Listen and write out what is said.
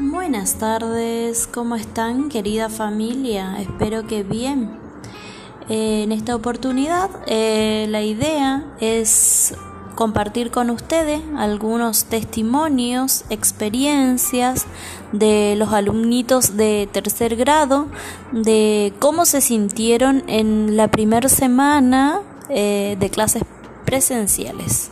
Buenas tardes, ¿cómo están querida familia? Espero que bien. Eh, en esta oportunidad eh, la idea es compartir con ustedes algunos testimonios, experiencias de los alumnitos de tercer grado, de cómo se sintieron en la primera semana eh, de clases presenciales.